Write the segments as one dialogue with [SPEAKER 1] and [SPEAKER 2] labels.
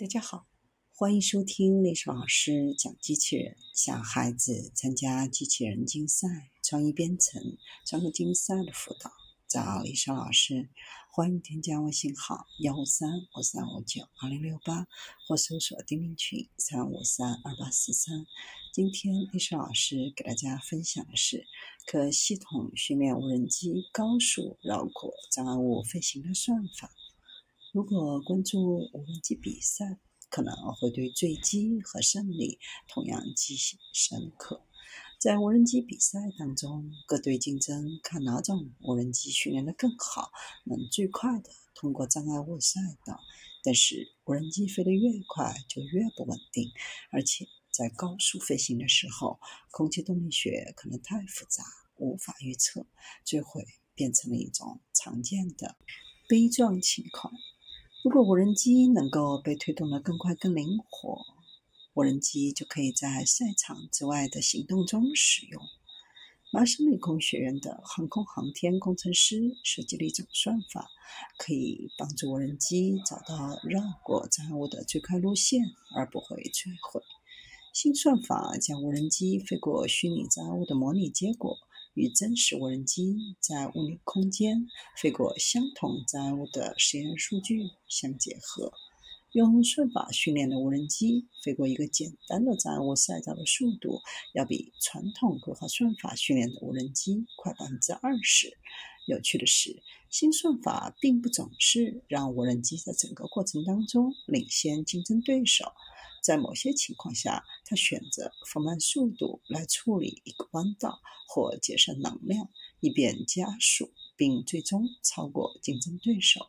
[SPEAKER 1] 大家好，欢迎收听历史老师讲机器人，小孩子参加机器人竞赛、创意编程、创客竞赛的辅导，找历史老师。欢迎添加微信号幺五三五三五九二零六八，或搜索钉钉群三五三二八四三。今天历史老师给大家分享的是可系统训练无人机高速绕过障碍物飞行的算法。如果关注无人机比赛，可能会对坠机和胜利同样记忆深刻。在无人机比赛当中，各队竞争看哪种无人机训练得更好，能最快的通过障碍物赛道。但是，无人机飞得越快就越不稳定，而且在高速飞行的时候，空气动力学可能太复杂，无法预测，最后变成了一种常见的悲壮情况。如果无人机能够被推动得更快、更灵活，无人机就可以在赛场之外的行动中使用。麻省理工学院的航空航天工程师设计了一种算法，可以帮助无人机找到绕过障碍物的最快路线，而不会坠毁。新算法将无人机飞过虚拟障碍物的模拟结果。与真实无人机在物理空间飞过相同障碍物的实验数据相结合，用算法训练的无人机飞过一个简单的障碍物赛道的速度，要比传统规划算法训练的无人机快百分之二十。有趣的是，新算法并不总是让无人机在整个过程当中领先竞争对手。在某些情况下，它选择放慢速度来处理一个弯道，或节省能量，以便加速并最终超过竞争对手。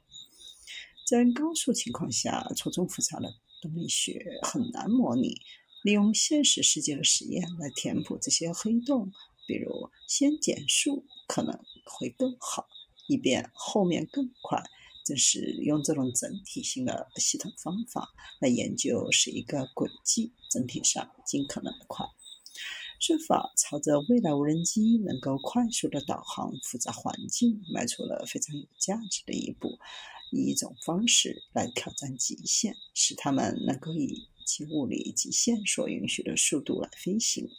[SPEAKER 1] 在高速情况下，错综复杂的动力学很难模拟。利用现实世界的实验来填补这些黑洞，比如先减速可能会更好，以便后面更快。正是用这种整体性的系统方法来研究是一个轨迹整体上尽可能的快。算法朝着未来无人机能够快速的导航复杂环境迈出了非常有价值的一步，以一种方式来挑战极限，使它们能够以其物理极限所允许的速度来飞行。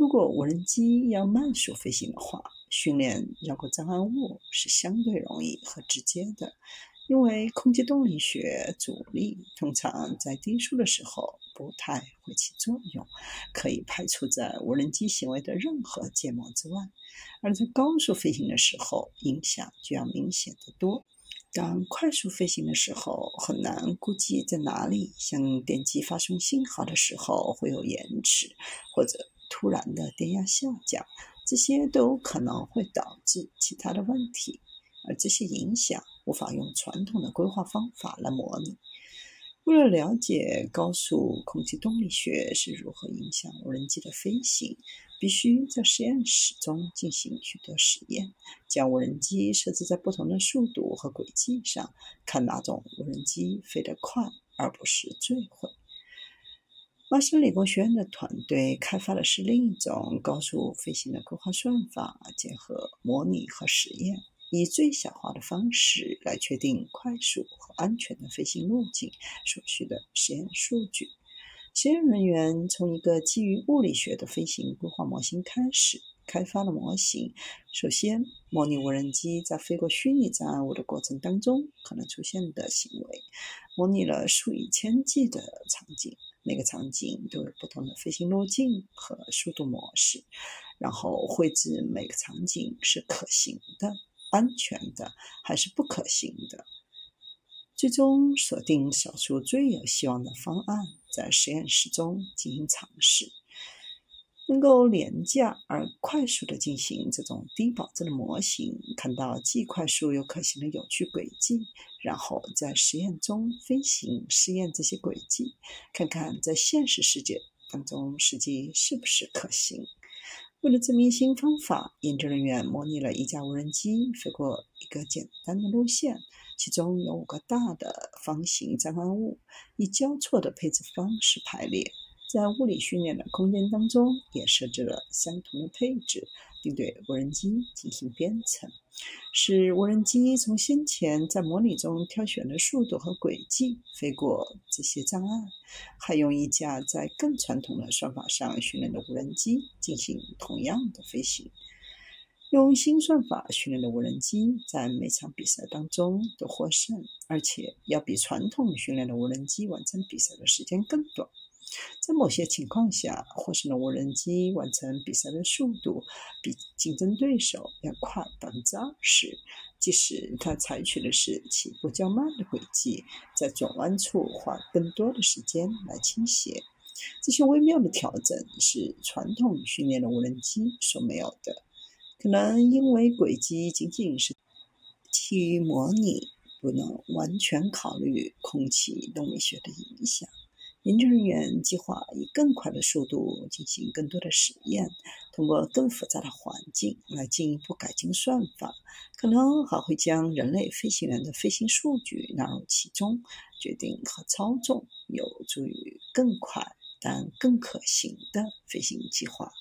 [SPEAKER 1] 如果无人机要慢速飞行的话，训练绕过障碍物是相对容易和直接的，因为空气动力学阻力通常在低速的时候不太会起作用，可以排除在无人机行为的任何芥末之外；而在高速飞行的时候，影响就要明显得多。当快速飞行的时候，很难估计在哪里向电机发送信号的时候会有延迟，或者突然的电压下降。这些都可能会导致其他的问题，而这些影响无法用传统的规划方法来模拟。为了了解高速空气动力学是如何影响无人机的飞行，必须在实验室中进行许多实验，将无人机设置在不同的速度和轨迹上，看哪种无人机飞得快，而不是坠毁。麻省理工学院的团队开发的是另一种高速飞行的规划算法，结合模拟和实验，以最小化的方式来确定快速和安全的飞行路径所需的实验数据。实验人员从一个基于物理学的飞行规划模型开始，开发了模型。首先，模拟无人机在飞过虚拟障碍物的过程当中可能出现的行为，模拟了数以千计的场景。每个场景都有不同的飞行路径和速度模式，然后绘制每个场景是可行的、安全的还是不可行的，最终锁定少数最有希望的方案，在实验室中进行尝试。能够廉价而快速地进行这种低保真的模型，看到既快速又可行的有趣轨迹，然后在实验中飞行试验这些轨迹，看看在现实世界当中实际是不是可行。为了证明新方法，研究人员模拟了一架无人机飞过一个简单的路线，其中有五个大的方形障碍物，以交错的配置方式排列。在物理训练的空间当中，也设置了相同的配置，并对无人机进行编程，使无人机从先前在模拟中挑选的速度和轨迹飞过这些障碍，还用一架在更传统的算法上训练的无人机进行同样的飞行。用新算法训练的无人机在每场比赛当中都获胜，而且要比传统训练的无人机完成比赛的时间更短。在某些情况下，获胜的无人机完成比赛的速度比竞争对手要快百分之二十，即使它采取的是起步较慢的轨迹，在转弯处花更多的时间来倾斜。这些微妙的调整是传统训练的无人机所没有的。可能因为轨迹仅仅是基于模拟，不能完全考虑空气动力学的影响。研究人员计划以更快的速度进行更多的实验，通过更复杂的环境来进一步改进算法。可能还会将人类飞行员的飞行数据纳入其中，决定和操纵，有助于更快但更可行的飞行计划。